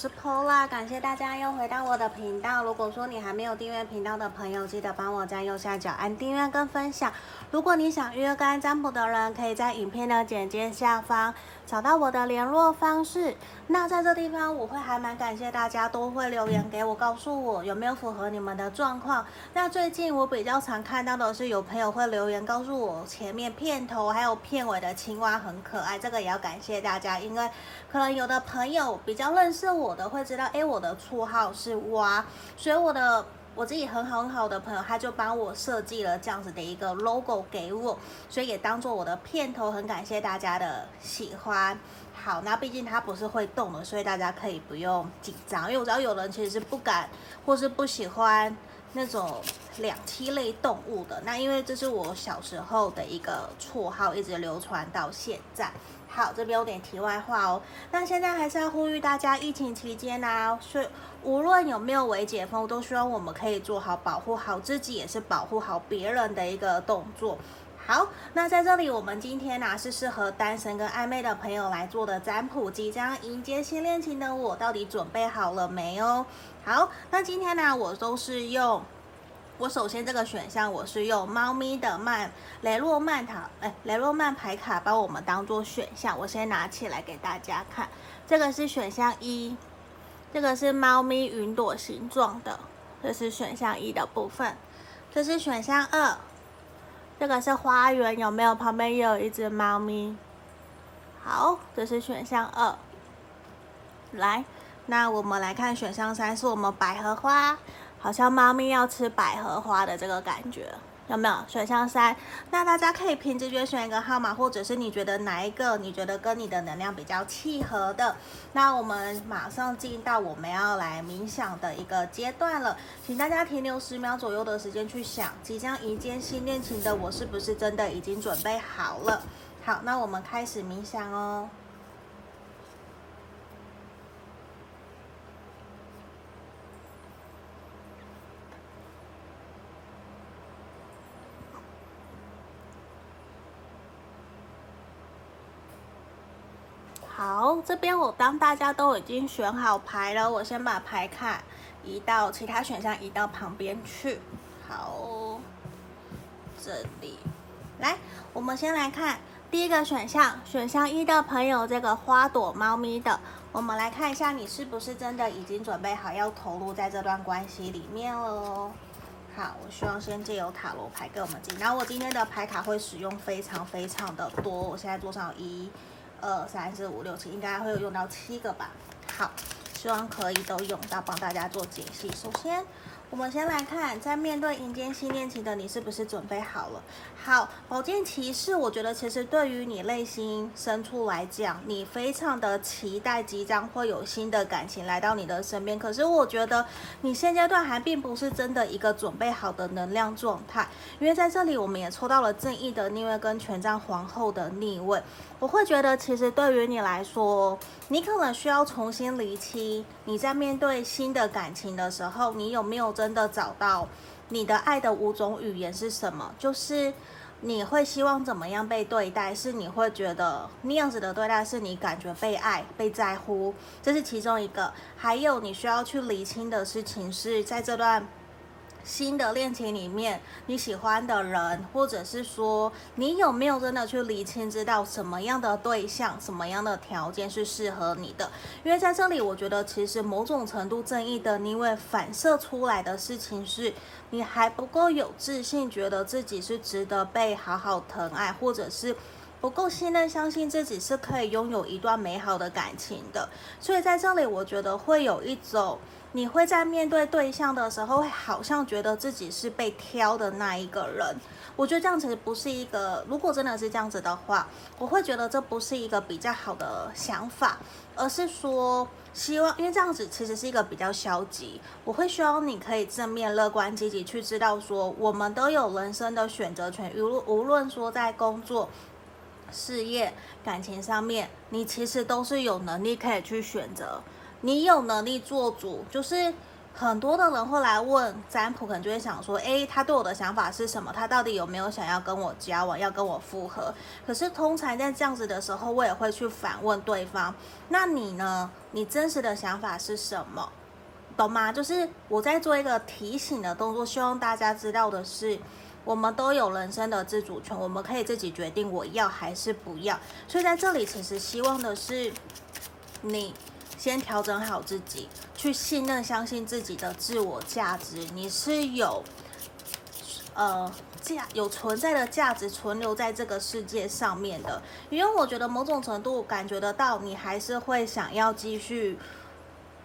是 Pola，感谢大家又回到我的频道。如果说你还没有订阅频道的朋友，记得帮我在右下角按订阅跟分享。如果你想预约干占卜的人，可以在影片的简介下方找到我的联络方式。那在这地方，我会还蛮感谢大家都会留言给我，告诉我有没有符合你们的状况。那最近我比较常看到的是有朋友会留言告诉我，前面片头还有片尾的青蛙很可爱，这个也要感谢大家，因为可能有的朋友比较认识我的会知道，诶，我的绰号是蛙，所以我的我自己很好很好的朋友，他就帮我设计了这样子的一个 logo 给我，所以也当做我的片头，很感谢大家的喜欢。好，那毕竟它不是会动的，所以大家可以不用紧张，因为我知道有人其实是不敢或是不喜欢那种两栖类动物的。那因为这是我小时候的一个绰号，一直流传到现在。好，这边有点题外话哦。那现在还是要呼吁大家，疫情期间啊，所以无论有没有微解封，都希望我们可以做好保护好自己，也是保护好别人的一个动作。好，那在这里，我们今天呢、是适合单身跟暧昧的朋友来做的占卜，即将迎接新恋情的我，到底准备好了没哦？好，那今天呢，我都是用，我首先这个选项我是用猫咪的曼雷诺曼塔，哎，雷诺曼牌卡帮我们当做选项，我先拿起来给大家看，这个是选项一，这个是猫咪云朵形状的，这是选项一的部分，这是选项二。这个是花园，有没有？旁边也有一只猫咪。好，这是选项二。来，那我们来看选项三，是我们百合花，好像猫咪要吃百合花的这个感觉。有没有选项三？那大家可以凭直觉选一个号码，或者是你觉得哪一个你觉得跟你的能量比较契合的？那我们马上进到我们要来冥想的一个阶段了，请大家停留十秒左右的时间去想，即将迎接新恋情的我是不是真的已经准备好了？好，那我们开始冥想哦。好，这边我当大家都已经选好牌了，我先把牌卡移到其他选项，移到旁边去。好，这里，来，我们先来看第一个选项，选项一的朋友，这个花朵猫咪的，我们来看一下，你是不是真的已经准备好要投入在这段关系里面了？好，我希望先借由塔罗牌给我们进，然后我今天的牌卡会使用非常非常的多，我现在桌上有一。二三四五六七，应该会有用到七个吧。好，希望可以都用到，帮大家做解析。首先。我们先来看，在面对迎接新恋情的你，是不是准备好了？好，宝剑骑士，我觉得其实对于你内心深处来讲，你非常的期待即将会有新的感情来到你的身边。可是我觉得你现阶段还并不是真的一个准备好的能量状态，因为在这里我们也抽到了正义的逆位跟权杖皇后的逆位。我会觉得，其实对于你来说，你可能需要重新厘清，你在面对新的感情的时候，你有没有真的找到你的爱的五种语言是什么？就是你会希望怎么样被对待？是你会觉得那样子的对待是你感觉被爱、被在乎，这是其中一个。还有你需要去厘清的事情是在这段。新的恋情里面，你喜欢的人，或者是说你有没有真的去理清，知道什么样的对象、什么样的条件是适合你的？因为在这里，我觉得其实某种程度正义的逆位反射出来的事情是，你还不够有自信，觉得自己是值得被好好疼爱，或者是不够信任、相信自己是可以拥有一段美好的感情的。所以在这里，我觉得会有一种。你会在面对对象的时候，会好像觉得自己是被挑的那一个人。我觉得这样子不是一个，如果真的是这样子的话，我会觉得这不是一个比较好的想法，而是说希望，因为这样子其实是一个比较消极。我会希望你可以正面、乐观、积极去知道说，我们都有人生的选择权，无无论说在工作、事业、感情上面，你其实都是有能力可以去选择。你有能力做主，就是很多的人会来问占卜，可能就会想说，诶，他对我的想法是什么？他到底有没有想要跟我交往，要跟我复合？可是通常在这样子的时候，我也会去反问对方，那你呢？你真实的想法是什么？懂吗？就是我在做一个提醒的动作，希望大家知道的是，我们都有人生的自主权，我们可以自己决定我要还是不要。所以在这里，其实希望的是你。先调整好自己，去信任、相信自己的自我价值。你是有，呃，价有存在的价值存留在这个世界上面的。因为我觉得某种程度感觉得到，你还是会想要继续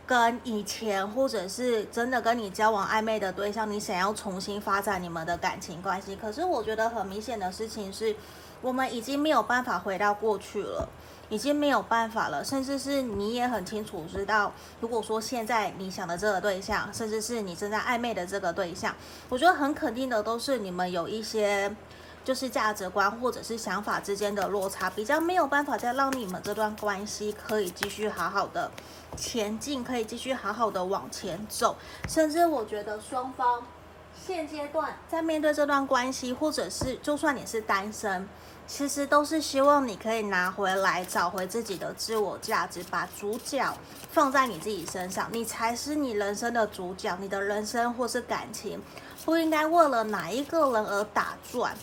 跟以前，或者是真的跟你交往暧昧的对象，你想要重新发展你们的感情关系。可是我觉得很明显的事情是，我们已经没有办法回到过去了。已经没有办法了，甚至是你也很清楚知道，如果说现在你想的这个对象，甚至是你正在暧昧的这个对象，我觉得很肯定的都是你们有一些就是价值观或者是想法之间的落差，比较没有办法再让你们这段关系可以继续好好的前进，可以继续好好的往前走，甚至我觉得双方现阶段在面对这段关系，或者是就算你是单身。其实都是希望你可以拿回来，找回自己的自我价值，把主角放在你自己身上，你才是你人生的主角。你的人生或是感情，不应该为了哪一个人而打转。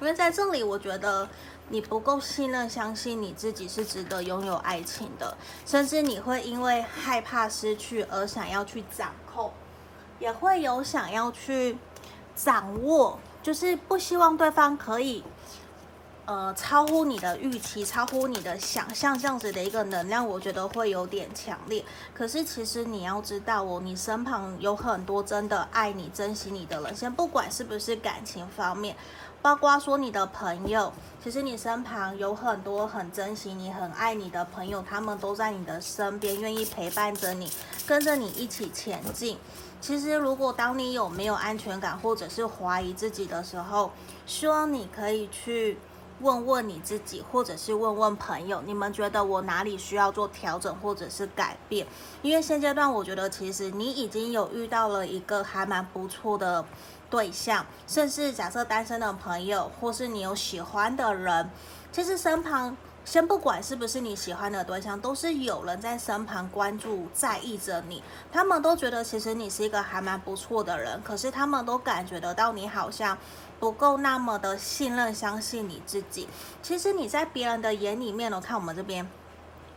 因为在这里，我觉得你不够信任、相信你自己是值得拥有爱情的，甚至你会因为害怕失去而想要去掌控，也会有想要去掌握，就是不希望对方可以。呃，超乎你的预期，超乎你的想象，这样子的一个能量，我觉得会有点强烈。可是其实你要知道哦，你身旁有很多真的爱你、珍惜你的人，先不管是不是感情方面，包括说你的朋友，其实你身旁有很多很珍惜你、很爱你的朋友，他们都在你的身边，愿意陪伴着你，跟着你一起前进。其实，如果当你有没有安全感，或者是怀疑自己的时候，希望你可以去。问问你自己，或者是问问朋友，你们觉得我哪里需要做调整或者是改变？因为现阶段，我觉得其实你已经有遇到了一个还蛮不错的对象，甚至假设单身的朋友，或是你有喜欢的人，其实身旁。先不管是不是你喜欢的对象，都是有人在身旁关注、在意着你。他们都觉得其实你是一个还蛮不错的人，可是他们都感觉得到你好像不够那么的信任、相信你自己。其实你在别人的眼里面，我看我们这边，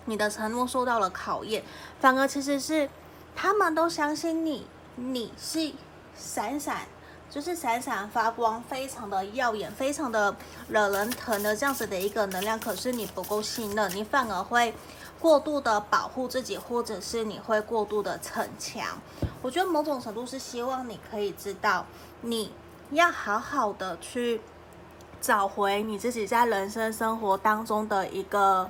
你的承诺受到了考验，反而其实是他们都相信你，你是闪闪。就是闪闪发光，非常的耀眼，非常的惹人疼的这样子的一个能量。可是你不够信任，你反而会过度的保护自己，或者是你会过度的逞强。我觉得某种程度是希望你可以知道，你要好好的去找回你自己在人生生活当中的一个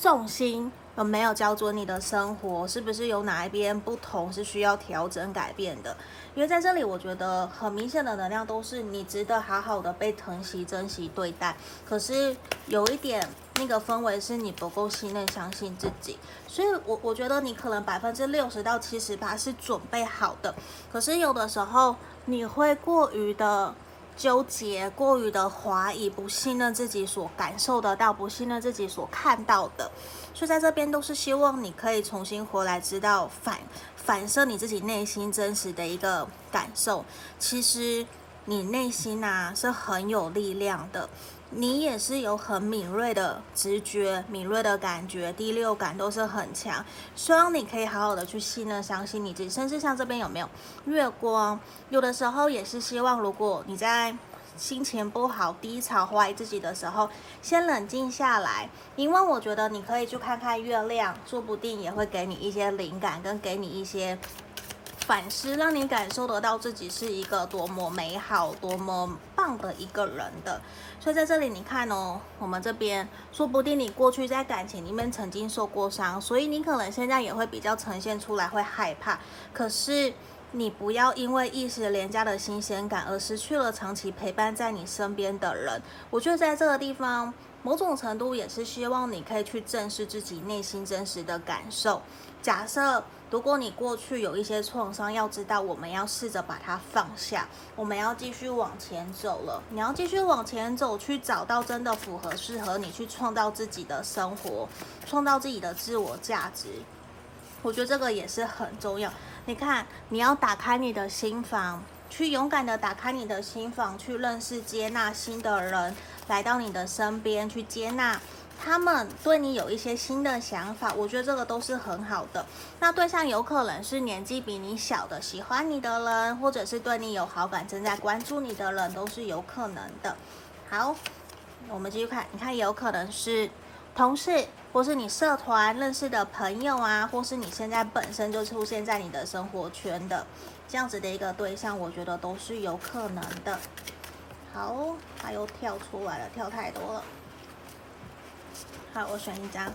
重心。有没有焦灼你的生活？是不是有哪一边不同是需要调整改变的？因为在这里，我觉得很明显的能量都是你值得好好的被疼惜、珍惜对待。可是有一点那个氛围是你不够信任、相信自己，所以我我觉得你可能百分之六十到七十八是准备好的，可是有的时候你会过于的。纠结，过于的怀疑，不信任自己所感受得到，不信任自己所看到的，所以在这边都是希望你可以重新回来，知道反反射你自己内心真实的一个感受。其实你内心呐、啊、是很有力量的。你也是有很敏锐的直觉、敏锐的感觉、第六感都是很强。希望你可以好好的去信任、相信你自己。甚至像这边有没有月光？有的时候也是希望，如果你在心情不好、低潮、怀疑自己的时候，先冷静下来。因为我觉得你可以去看看月亮，说不定也会给你一些灵感，跟给你一些。反思，让你感受得到自己是一个多么美好、多么棒的一个人的。所以在这里，你看哦，我们这边说不定你过去在感情里面曾经受过伤，所以你可能现在也会比较呈现出来会害怕。可是你不要因为一时廉价的新鲜感而失去了长期陪伴在你身边的人。我觉得在这个地方，某种程度也是希望你可以去正视自己内心真实的感受。假设如果你过去有一些创伤，要知道我们要试着把它放下，我们要继续往前走了。你要继续往前走，去找到真的符合适合你去创造自己的生活，创造自己的自我价值。我觉得这个也是很重要。你看，你要打开你的心房，去勇敢的打开你的心房，去认识、接纳新的人来到你的身边，去接纳他们对你有一些新的想法。我觉得这个都是很好的。那对象有可能是年纪比你小的、喜欢你的人，或者是对你有好感、正在关注你的人，都是有可能的。好，我们继续看，你看，有可能是同事。或是你社团认识的朋友啊，或是你现在本身就出现在你的生活圈的这样子的一个对象，我觉得都是有可能的。好，它又跳出来了，跳太多了。好，我选一张。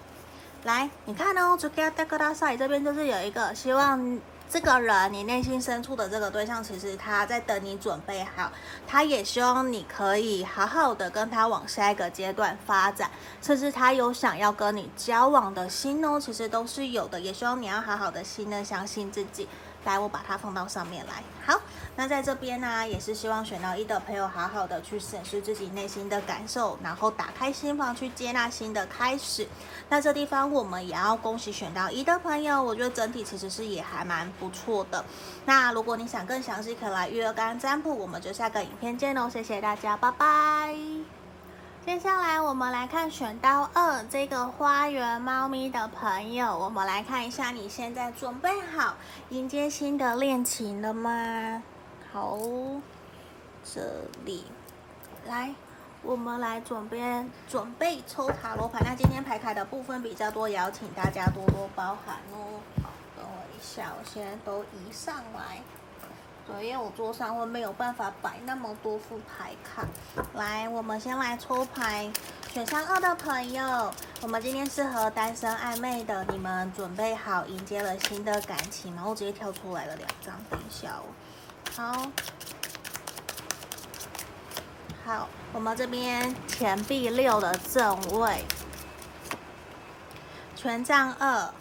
来，你看哦，就给大哥大赛这边就是有一个希望。这个人，你内心深处的这个对象，其实他在等你准备好，他也希望你可以好好的跟他往下一个阶段发展，甚至他有想要跟你交往的心哦，其实都是有的，也希望你要好好的信任、相信自己。来，我把它放到上面来。好，那在这边呢，也是希望选到一的朋友，好好的去审视自己内心的感受，然后打开心房去接纳新的开始。那这地方我们也要恭喜选到一的朋友，我觉得整体其实是也还蛮不错的。那如果你想更详细，可以来预约干占卜，我们就下个影片见喽。谢谢大家，拜拜。接下来我们来看选到二这个花园猫咪的朋友，我们来看一下你现在准备好迎接新的恋情了吗？好，这里来，我们来准备准备抽塔罗牌。那今天牌卡的部分比较多，也请大家多多包涵哦。好，等我一下，我现在都移上来。对，因为我桌上会没有办法摆那么多副牌卡。来，我们先来抽牌，选项二的朋友，我们今天是和单身暧昧的，你们准备好迎接了新的感情？然后直接跳出来了两张，等一下哦。好，好，我们这边钱币六的正位，权杖二。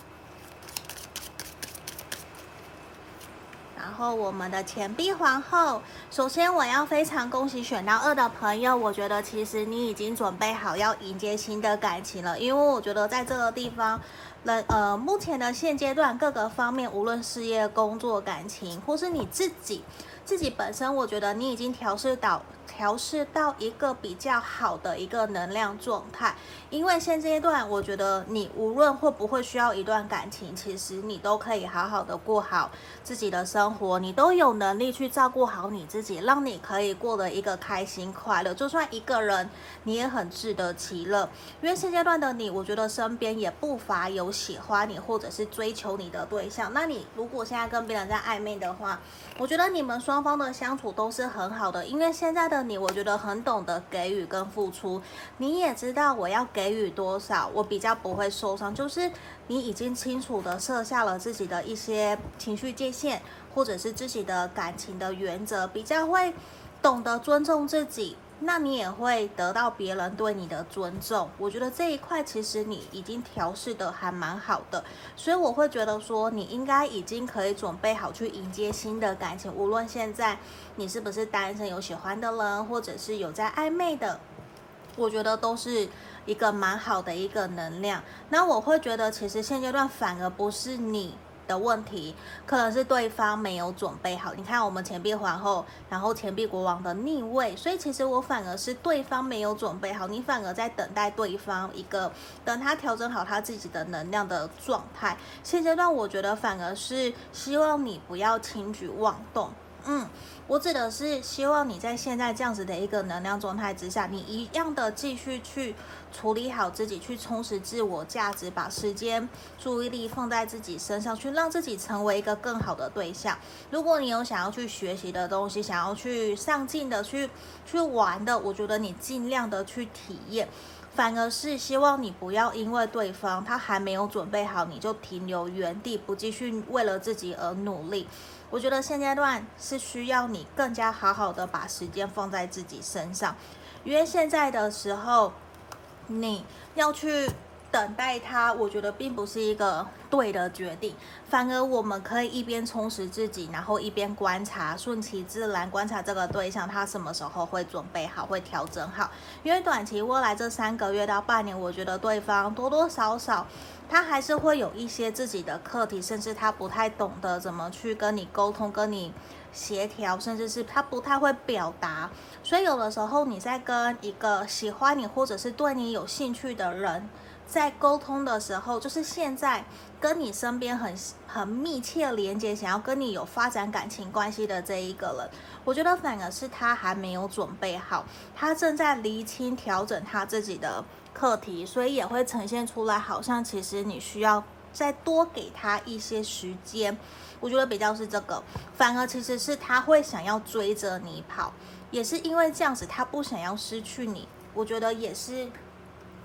然后我们的钱币皇后，首先我要非常恭喜选到二的朋友，我觉得其实你已经准备好要迎接新的感情了，因为我觉得在这个地方，人呃目前的现阶段各个方面，无论事业、工作、感情，或是你自己自己本身，我觉得你已经调试到。调试到一个比较好的一个能量状态，因为现阶段我觉得你无论会不会需要一段感情，其实你都可以好好的过好自己的生活，你都有能力去照顾好你自己，让你可以过得一个开心快乐。就算一个人，你也很自得其乐。因为现阶段的你，我觉得身边也不乏有喜欢你或者是追求你的对象。那你如果现在跟别人在暧昧的话，我觉得你们双方的相处都是很好的，因为现在的。你我觉得很懂得给予跟付出，你也知道我要给予多少，我比较不会受伤。就是你已经清楚的设下了自己的一些情绪界限，或者是自己的感情的原则，比较会懂得尊重自己。那你也会得到别人对你的尊重。我觉得这一块其实你已经调试的还蛮好的，所以我会觉得说你应该已经可以准备好去迎接新的感情。无论现在你是不是单身，有喜欢的人，或者是有在暧昧的，我觉得都是一个蛮好的一个能量。那我会觉得其实现阶段反而不是你。的问题可能是对方没有准备好。你看，我们钱币皇后，然后钱币国王的逆位，所以其实我反而是对方没有准备好，你反而在等待对方一个等他调整好他自己的能量的状态。现阶段我觉得反而是希望你不要轻举妄动。嗯，我指的是希望你在现在这样子的一个能量状态之下，你一样的继续去处理好自己，去充实自我价值，把时间、注意力放在自己身上，去让自己成为一个更好的对象。如果你有想要去学习的东西，想要去上进的、去去玩的，我觉得你尽量的去体验。反而是希望你不要因为对方他还没有准备好，你就停留原地，不继续为了自己而努力。我觉得现阶段是需要你更加好好的把时间放在自己身上，因为现在的时候你要去。等待他，我觉得并不是一个对的决定，反而我们可以一边充实自己，然后一边观察，顺其自然观察这个对象他什么时候会准备好，会调整好。因为短期未来这三个月到半年，我觉得对方多多少少他还是会有一些自己的课题，甚至他不太懂得怎么去跟你沟通、跟你协调，甚至是他不太会表达。所以有的时候你在跟一个喜欢你或者是对你有兴趣的人。在沟通的时候，就是现在跟你身边很很密切连接，想要跟你有发展感情关系的这一个人，我觉得反而是他还没有准备好，他正在厘清调整他自己的课题，所以也会呈现出来，好像其实你需要再多给他一些时间。我觉得比较是这个，反而其实是他会想要追着你跑，也是因为这样子，他不想要失去你。我觉得也是。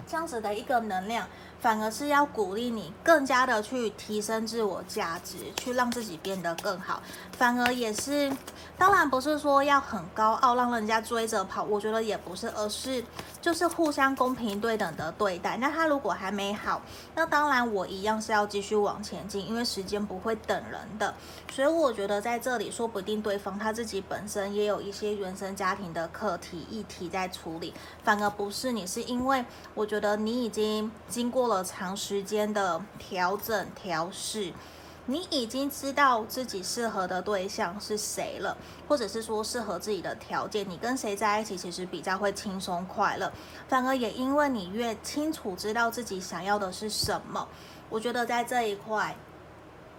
这样子的一个能量，反而是要鼓励你更加的去提升自我价值，去让自己变得更好。反而也是，当然不是说要很高傲，让人家追着跑。我觉得也不是，而是就是互相公平对等的对待。那他如果还没好，那当然我一样是要继续往前进，因为时间不会等人的。所以我觉得在这里，说不定对方他自己本身也有一些原生家庭的课题议题在处理，反而不是你，是因为我觉得你已经经过了。长时间的调整调试，你已经知道自己适合的对象是谁了，或者是说适合自己的条件，你跟谁在一起其实比较会轻松快乐。反而也因为你越清楚知道自己想要的是什么，我觉得在这一块。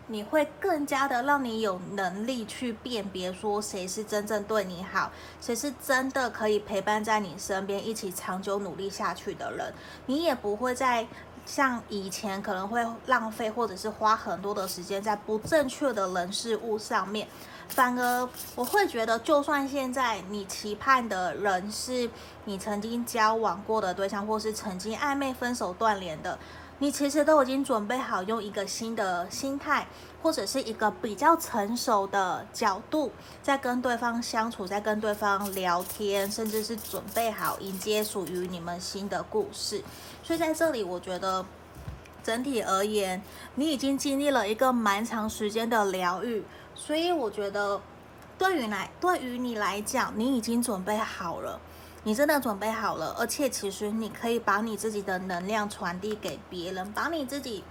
你会更加的让你有能力去辨别，说谁是真正对你好，谁是真的可以陪伴在你身边一起长久努力下去的人。你也不会再像以前可能会浪费或者是花很多的时间在不正确的人事物上面。反而我会觉得，就算现在你期盼的人是你曾经交往过的对象，或是曾经暧昧分手断联的。你其实都已经准备好用一个新的心态，或者是一个比较成熟的角度，在跟对方相处，在跟对方聊天，甚至是准备好迎接属于你们新的故事。所以在这里，我觉得整体而言，你已经经历了一个蛮长时间的疗愈，所以我觉得对于来对于你来讲，你已经准备好了。你真的准备好了，而且其实你可以把你自己的能量传递给别人，把你自己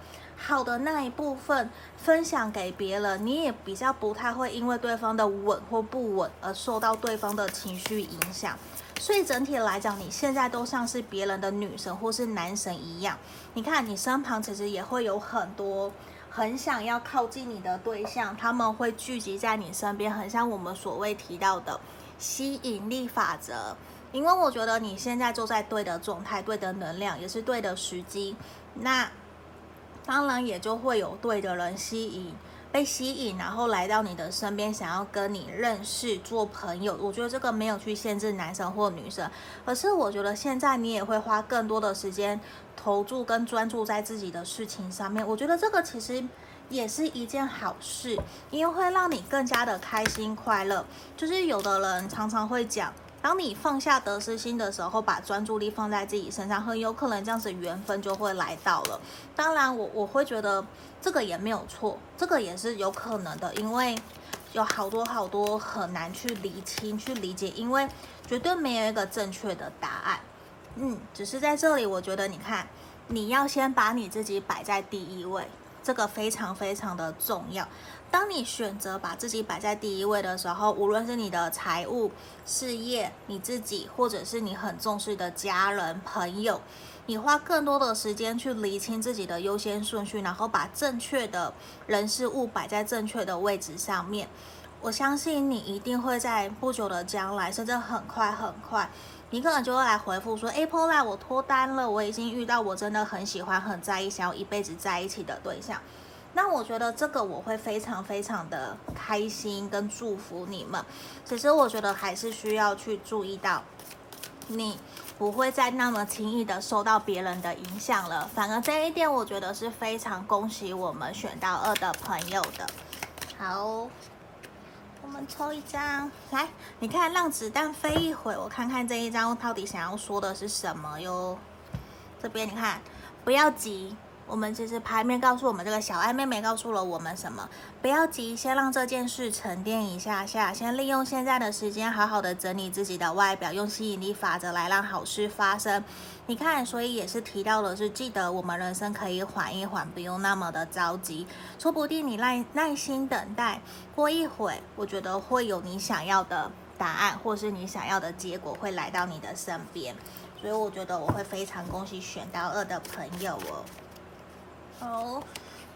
好的那一部分分享给别人，你也比较不太会因为对方的稳或不稳而受到对方的情绪影响。所以整体来讲，你现在都像是别人的女神或是男神一样。你看你身旁其实也会有很多很想要靠近你的对象，他们会聚集在你身边，很像我们所谓提到的吸引力法则。因为我觉得你现在就在对的状态、对的能量，也是对的时机，那当然也就会有对的人吸引、被吸引，然后来到你的身边，想要跟你认识、做朋友。我觉得这个没有去限制男生或女生，可是我觉得现在你也会花更多的时间投注跟专注在自己的事情上面。我觉得这个其实也是一件好事，因为会让你更加的开心快乐。就是有的人常常会讲。当你放下得失心的时候，把专注力放在自己身上，很有可能这样子缘分就会来到了。当然我，我会觉得这个也没有错，这个也是有可能的，因为有好多好多很难去理清、去理解，因为绝对没有一个正确的答案。嗯，只是在这里，我觉得你看，你要先把你自己摆在第一位。这个非常非常的重要。当你选择把自己摆在第一位的时候，无论是你的财务、事业、你自己，或者是你很重视的家人、朋友，你花更多的时间去理清自己的优先顺序，然后把正确的人事物摆在正确的位置上面。我相信你一定会在不久的将来，甚至很快很快。你可能就会来回复说：“Apple 我脱单了，我已经遇到我真的很喜欢、很在意、想要一辈子在一起的对象。”那我觉得这个我会非常非常的开心跟祝福你们。其实我觉得还是需要去注意到你。不会再那么轻易的受到别人的影响了。反而这一点，我觉得是非常恭喜我们选到二的朋友的。好，我们抽一张来，你看，让子弹飞一会，我看看这一张到底想要说的是什么哟。这边你看，不要急。我们其实牌面告诉我们，这个小爱妹妹告诉了我们什么？不要急，先让这件事沉淀一下下，先利用现在的时间，好好的整理自己的外表，用吸引力法则来让好事发生。你看，所以也是提到了是，记得我们人生可以缓一缓，不用那么的着急。说不定你耐耐心等待，过一会，我觉得会有你想要的答案，或是你想要的结果会来到你的身边。所以我觉得我会非常恭喜选到二的朋友哦。好，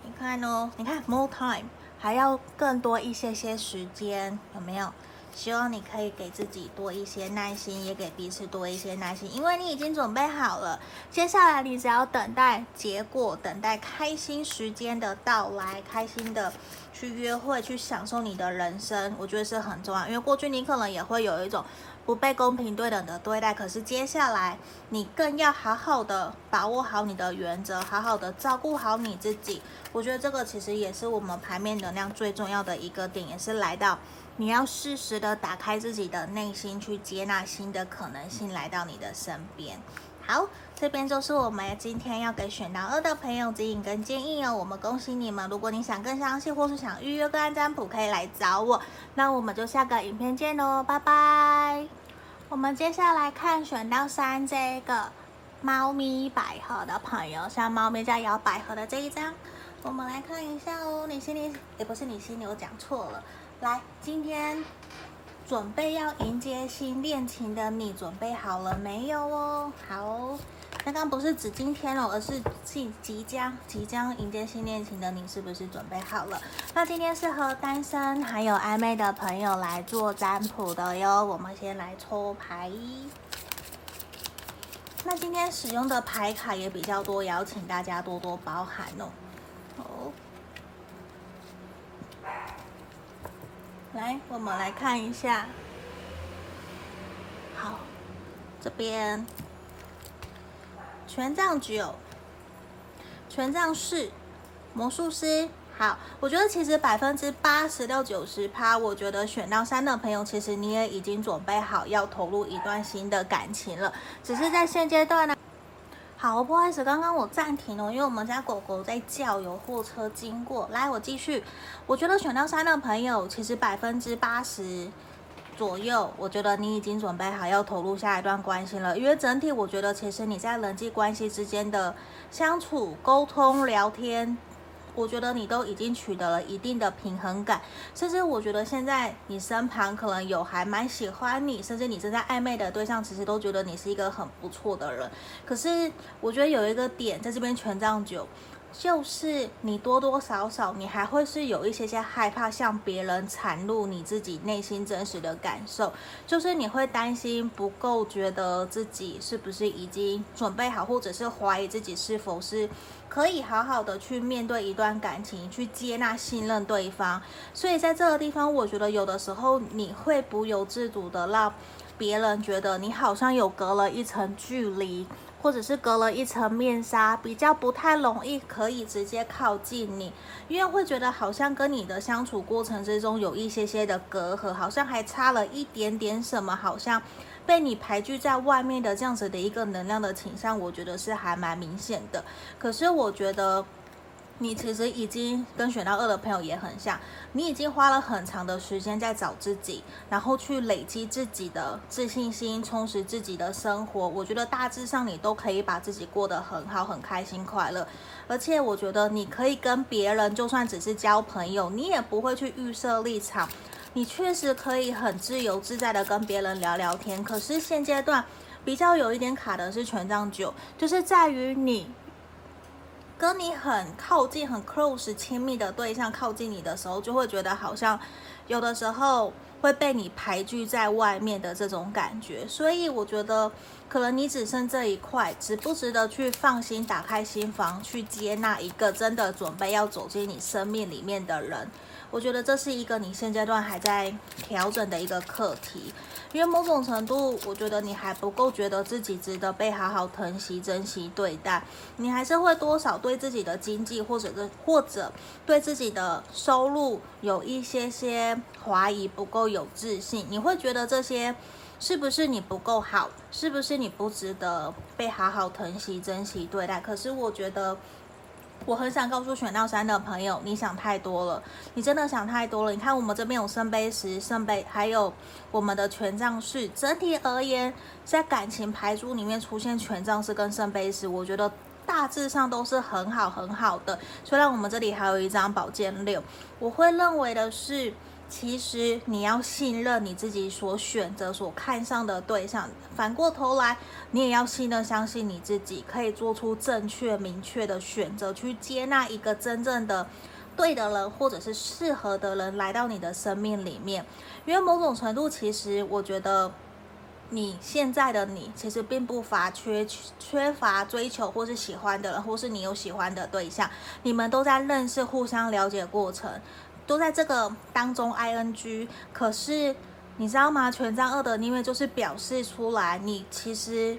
你看哦，你看 more time 还要更多一些些时间，有没有？希望你可以给自己多一些耐心，也给彼此多一些耐心，因为你已经准备好了。接下来你只要等待结果，等待开心时间的到来，开心的去约会，去享受你的人生，我觉得是很重要。因为过去你可能也会有一种。不被公平对等的对待，可是接下来你更要好好的把握好你的原则，好好的照顾好你自己。我觉得这个其实也是我们牌面能量最重要的一个点，也是来到你要适时的打开自己的内心，去接纳新的可能性来到你的身边。好，这边就是我们今天要给选到二的朋友指引跟建议哦。我们恭喜你们，如果你想更详细或是想预约个案占卜，可以来找我。那我们就下个影片见喽，拜拜。我们接下来看选到三这个猫咪百合的朋友，像猫咪在摇百合的这一张，我们来看一下哦。你心里也不是你心里，我讲错了。来，今天。准备要迎接新恋情的你，准备好了没有哦？好，刚刚不是指今天哦，而是即即将即将迎接新恋情的你，是不是准备好了？那今天是和单身还有暧昧的朋友来做占卜的哟。我们先来抽牌，那今天使用的牌卡也比较多，邀请大家多多包涵哦。来，我们来看一下。好，这边权杖九，权杖四，魔术师。好，我觉得其实百分之八十到九十趴，我觉得选到三的朋友，其实你也已经准备好要投入一段新的感情了，只是在现阶段呢。好，不好意思，刚刚我暂停了，因为我们家狗狗在叫，有货车经过。来，我继续。我觉得选到三的朋友，其实百分之八十左右，我觉得你已经准备好要投入下一段关系了。因为整体，我觉得其实你在人际关系之间的相处、沟通、聊天。我觉得你都已经取得了一定的平衡感，甚至我觉得现在你身旁可能有还蛮喜欢你，甚至你正在暧昧的对象，其实都觉得你是一个很不错的人。可是我觉得有一个点在这边权杖九。就是你多多少少，你还会是有一些些害怕向别人袒露你自己内心真实的感受，就是你会担心不够，觉得自己是不是已经准备好，或者是怀疑自己是否是可以好好的去面对一段感情，去接纳、信任对方。所以在这个地方，我觉得有的时候你会不由自主的让别人觉得你好像有隔了一层距离。或者是隔了一层面纱，比较不太容易可以直接靠近你，因为会觉得好像跟你的相处过程之中有一些些的隔阂，好像还差了一点点什么，好像被你排拒在外面的这样子的一个能量的倾向，我觉得是还蛮明显的。可是我觉得。你其实已经跟选到二的朋友也很像，你已经花了很长的时间在找自己，然后去累积自己的自信心，充实自己的生活。我觉得大致上你都可以把自己过得很好，很开心快乐。而且我觉得你可以跟别人，就算只是交朋友，你也不会去预设立场。你确实可以很自由自在的跟别人聊聊天。可是现阶段比较有一点卡的是权杖九，就是在于你。跟你很靠近、很 close、亲密的对象靠近你的时候，就会觉得好像有的时候会被你排拒在外面的这种感觉。所以我觉得，可能你只剩这一块，值不值得去放心打开心房，去接纳一个真的准备要走进你生命里面的人？我觉得这是一个你现阶段还在调整的一个课题，因为某种程度，我觉得你还不够觉得自己值得被好好疼惜、珍惜对待，你还是会多少对自己的经济或者是或者对自己的收入有一些些怀疑，不够有自信，你会觉得这些是不是你不够好，是不是你不值得被好好疼惜、珍惜对待？可是我觉得。我很想告诉选到三的朋友，你想太多了，你真的想太多了。你看，我们这边有圣杯十、圣杯，还有我们的权杖四。整体而言，在感情牌组里面出现权杖四跟圣杯十，我觉得大致上都是很好很好的。虽然我们这里还有一张宝剑六，我会认为的是。其实你要信任你自己所选择、所看上的对象，反过头来，你也要信任、相信你自己可以做出正确、明确的选择，去接纳一个真正的对的人，或者是适合的人来到你的生命里面。因为某种程度，其实我觉得你现在的你，其实并不乏缺缺乏追求或是喜欢的人，或是你有喜欢的对象，你们都在认识、互相了解过程。都在这个当中，ing。可是你知道吗？权杖二的逆位就是表示出来，你其实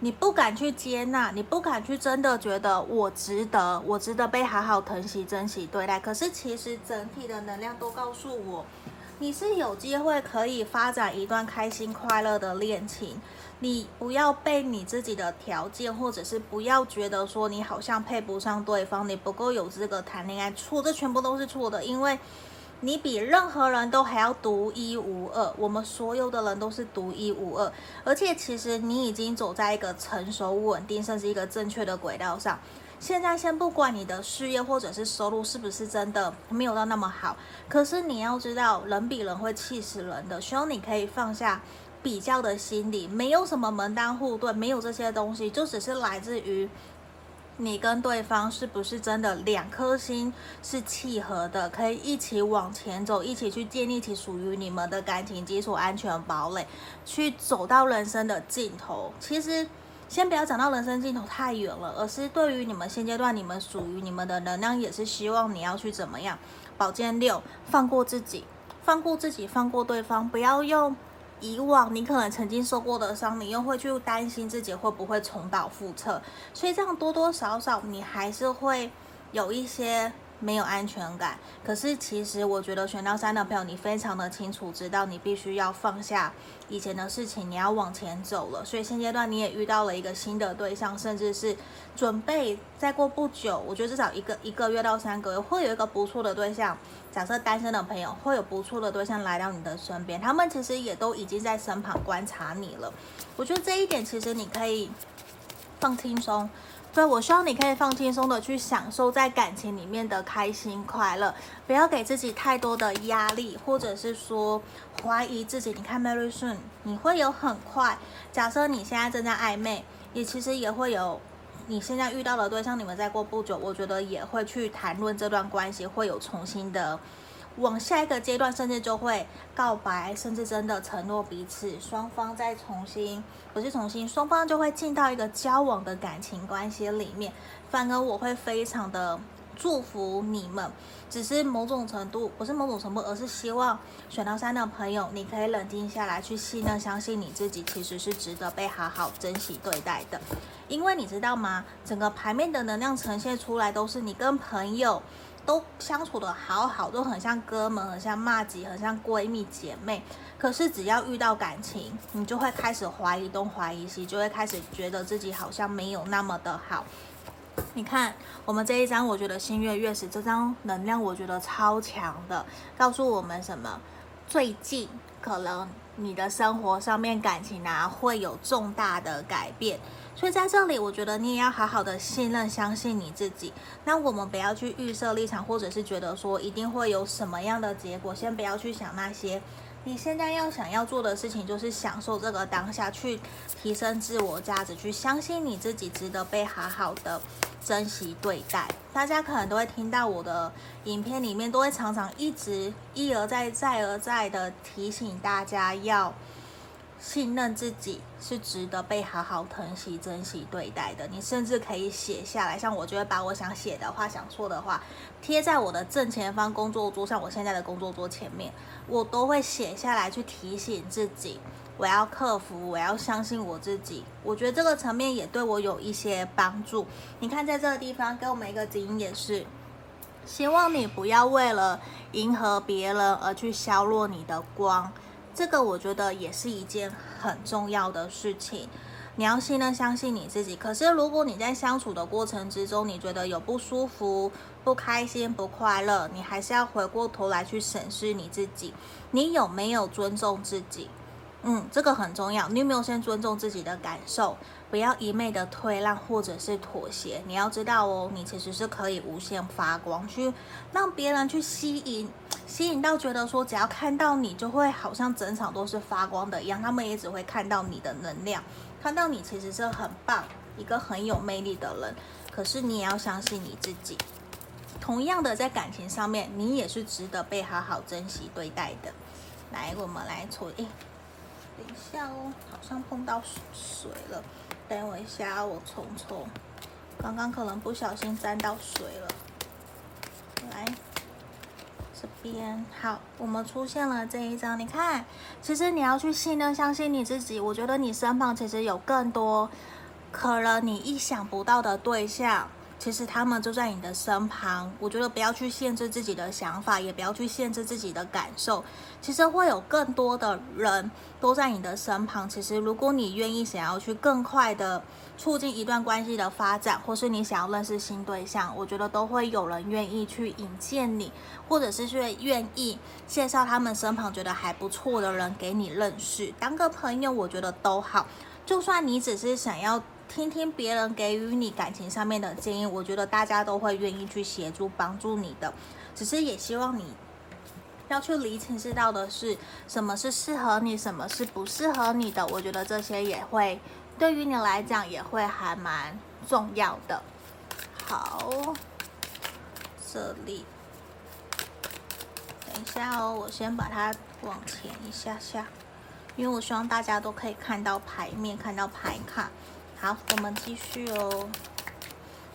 你不敢去接纳，你不敢去真的觉得我值得，我值得被好好疼惜、珍惜对待。可是其实整体的能量都告诉我，你是有机会可以发展一段开心快乐的恋情。你不要被你自己的条件，或者是不要觉得说你好像配不上对方，你不够有资格谈恋爱，错，这全部都是错的，因为你比任何人都还要独一无二。我们所有的人都是独一无二，而且其实你已经走在一个成熟、稳定，甚至一个正确的轨道上。现在先不管你的事业或者是收入是不是真的没有到那么好，可是你要知道，人比人会气死人的，希望你可以放下。比较的心理，没有什么门当户对，没有这些东西，就只是来自于你跟对方是不是真的两颗心是契合的，可以一起往前走，一起去建立起属于你们的感情基础安全堡垒，去走到人生的尽头。其实，先不要讲到人生尽头太远了，而是对于你们现阶段，你们属于你们的能量，也是希望你要去怎么样？宝剑六，放过自己，放过自己，放过对方，不要用。以往你可能曾经受过的伤，你又会去担心自己会不会重蹈覆辙，所以这样多多少少你还是会有一些没有安全感。可是其实我觉得选到三的朋友，你非常的清楚知道你必须要放下以前的事情，你要往前走了。所以现阶段你也遇到了一个新的对象，甚至是准备再过不久，我觉得至少一个一个月到三个月会有一个不错的对象。假设单身的朋友会有不错的对象来到你的身边，他们其实也都已经在身旁观察你了。我觉得这一点其实你可以放轻松，对，我希望你可以放轻松的去享受在感情里面的开心快乐，不要给自己太多的压力，或者是说怀疑自己。你看，Very soon，你会有很快。假设你现在正在暧昧，也其实也会有。你现在遇到的对象，你们再过不久，我觉得也会去谈论这段关系，会有重新的往下一个阶段，甚至就会告白，甚至真的承诺彼此，双方再重新，不是重新，双方就会进到一个交往的感情关系里面。反而我会非常的祝福你们，只是某种程度，不是某种程度，而是希望选到三的朋友，你可以冷静下来，去信任、相信你自己，其实是值得被好好珍惜对待的。因为你知道吗？整个牌面的能量呈现出来都是你跟朋友都相处得好好，都很像哥们，很像麻吉，很像闺蜜姐妹。可是只要遇到感情，你就会开始怀疑东怀疑西，就会开始觉得自己好像没有那么的好。你看我们这一张，我觉得新月月食这张能量，我觉得超强的，告诉我们什么？最近可能你的生活上面感情啊会有重大的改变。所以在这里，我觉得你也要好好的信任、相信你自己。那我们不要去预设立场，或者是觉得说一定会有什么样的结果，先不要去想那些。你现在要想要做的事情，就是享受这个当下，去提升自我价值，去相信你自己值得被好好的珍惜对待。大家可能都会听到我的影片里面，都会常常一直一而再、再而再的提醒大家要。信任自己是值得被好好疼惜、珍惜对待的。你甚至可以写下来，像我就会把我想写的话、想说的话贴在我的正前方工作桌上，我现在的工作桌前面，我都会写下来去提醒自己，我要克服，我要相信我自己。我觉得这个层面也对我有一些帮助。你看，在这个地方给我们一个指引，也是希望你不要为了迎合别人而去削弱你的光。这个我觉得也是一件很重要的事情，你要信任、相信你自己。可是如果你在相处的过程之中，你觉得有不舒服、不开心、不快乐，你还是要回过头来去审视你自己，你有没有尊重自己？嗯，这个很重要。你有没有先尊重自己的感受？不要一昧的退让或者是妥协。你要知道哦，你其实是可以无限发光，去让别人去吸引，吸引到觉得说，只要看到你，就会好像整场都是发光的一样。他们也只会看到你的能量，看到你其实是很棒，一个很有魅力的人。可是你也要相信你自己。同样的，在感情上面，你也是值得被好好珍惜对待的。来，我们来搓。诶等一下哦，好像碰到水了。等我一下，我冲冲。刚刚可能不小心沾到水了。来，这边好，我们出现了这一张。你看，其实你要去信任、相信你自己。我觉得你身旁其实有更多可能你意想不到的对象。其实他们就在你的身旁，我觉得不要去限制自己的想法，也不要去限制自己的感受。其实会有更多的人都在你的身旁。其实如果你愿意想要去更快的促进一段关系的发展，或是你想要认识新对象，我觉得都会有人愿意去引荐你，或者是去愿意介绍他们身旁觉得还不错的人给你认识，当个朋友，我觉得都好。就算你只是想要。听听别人给予你感情上面的建议，我觉得大家都会愿意去协助帮助你的。只是也希望你要去厘清知道的是，什么是适合你，什么是不适合你的。我觉得这些也会对于你来讲也会还蛮重要的。好，这里，等一下哦，我先把它往前一下下，因为我希望大家都可以看到牌面，看到牌卡。好，我们继续哦。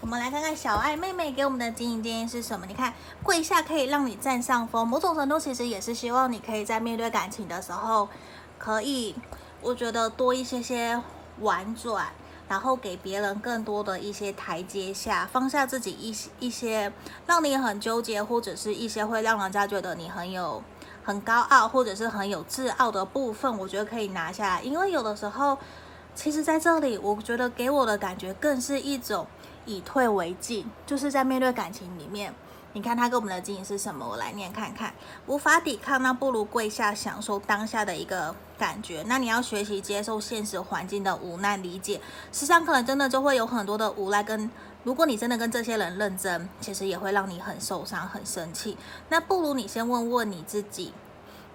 我们来看看小爱妹妹给我们的经营建议是什么？你看，跪下可以让你占上风，某种程度其实也是希望你可以在面对感情的时候，可以，我觉得多一些些婉转，然后给别人更多的一些台阶下，放下自己一一些让你很纠结，或者是一些会让人家觉得你很有很高傲，或者是很有自傲的部分，我觉得可以拿下来，因为有的时候。其实，在这里，我觉得给我的感觉更是一种以退为进，就是在面对感情里面，你看他给我们的指引是什么？我来念看看。无法抵抗，那不如跪下，享受当下的一个感觉。那你要学习接受现实环境的无奈，理解，实际上可能真的就会有很多的无奈。跟如果你真的跟这些人认真，其实也会让你很受伤、很生气。那不如你先问问你自己，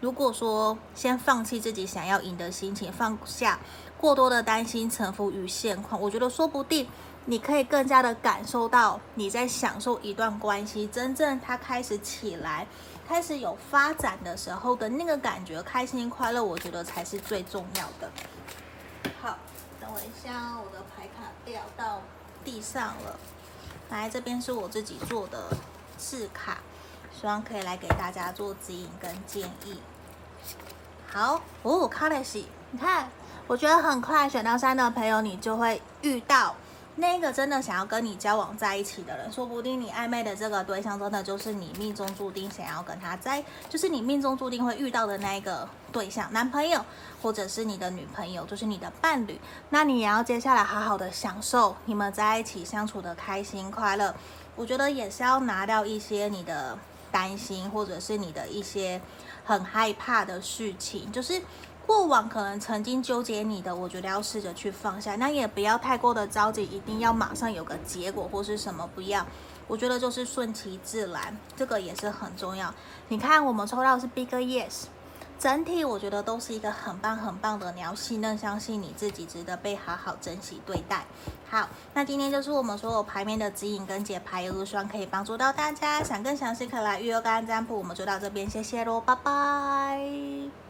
如果说先放弃自己想要赢的心情，放下。过多的担心，臣服于现况，我觉得说不定你可以更加的感受到你在享受一段关系，真正它开始起来，开始有发展的时候的那个感觉，开心快乐，我觉得才是最重要的。好，等我一下，我的牌卡掉到地上了。来，这边是我自己做的字卡，希望可以来给大家做指引跟建议。好，哦，卡雷西，你看。我觉得很快选到三的朋友，你就会遇到那个真的想要跟你交往在一起的人。说不定你暧昧的这个对象，真的就是你命中注定想要跟他在，就是你命中注定会遇到的那一个对象，男朋友或者是你的女朋友，就是你的伴侣。那你也要接下来好好的享受你们在一起相处的开心快乐。我觉得也是要拿掉一些你的担心，或者是你的一些很害怕的事情，就是。过往可能曾经纠结你的，我觉得要试着去放下，那也不要太过的着急，一定要马上有个结果或是什么，不要。我觉得就是顺其自然，这个也是很重要。你看，我们抽到是 Big Yes，整体我觉得都是一个很棒很棒的。你要信任、相信你自己，值得被好好珍惜对待。好，那今天就是我们所有牌面的指引跟解牌，希望可以帮助到大家。想更详细可来预约个案占卜，我们就到这边，谢谢喽，拜拜。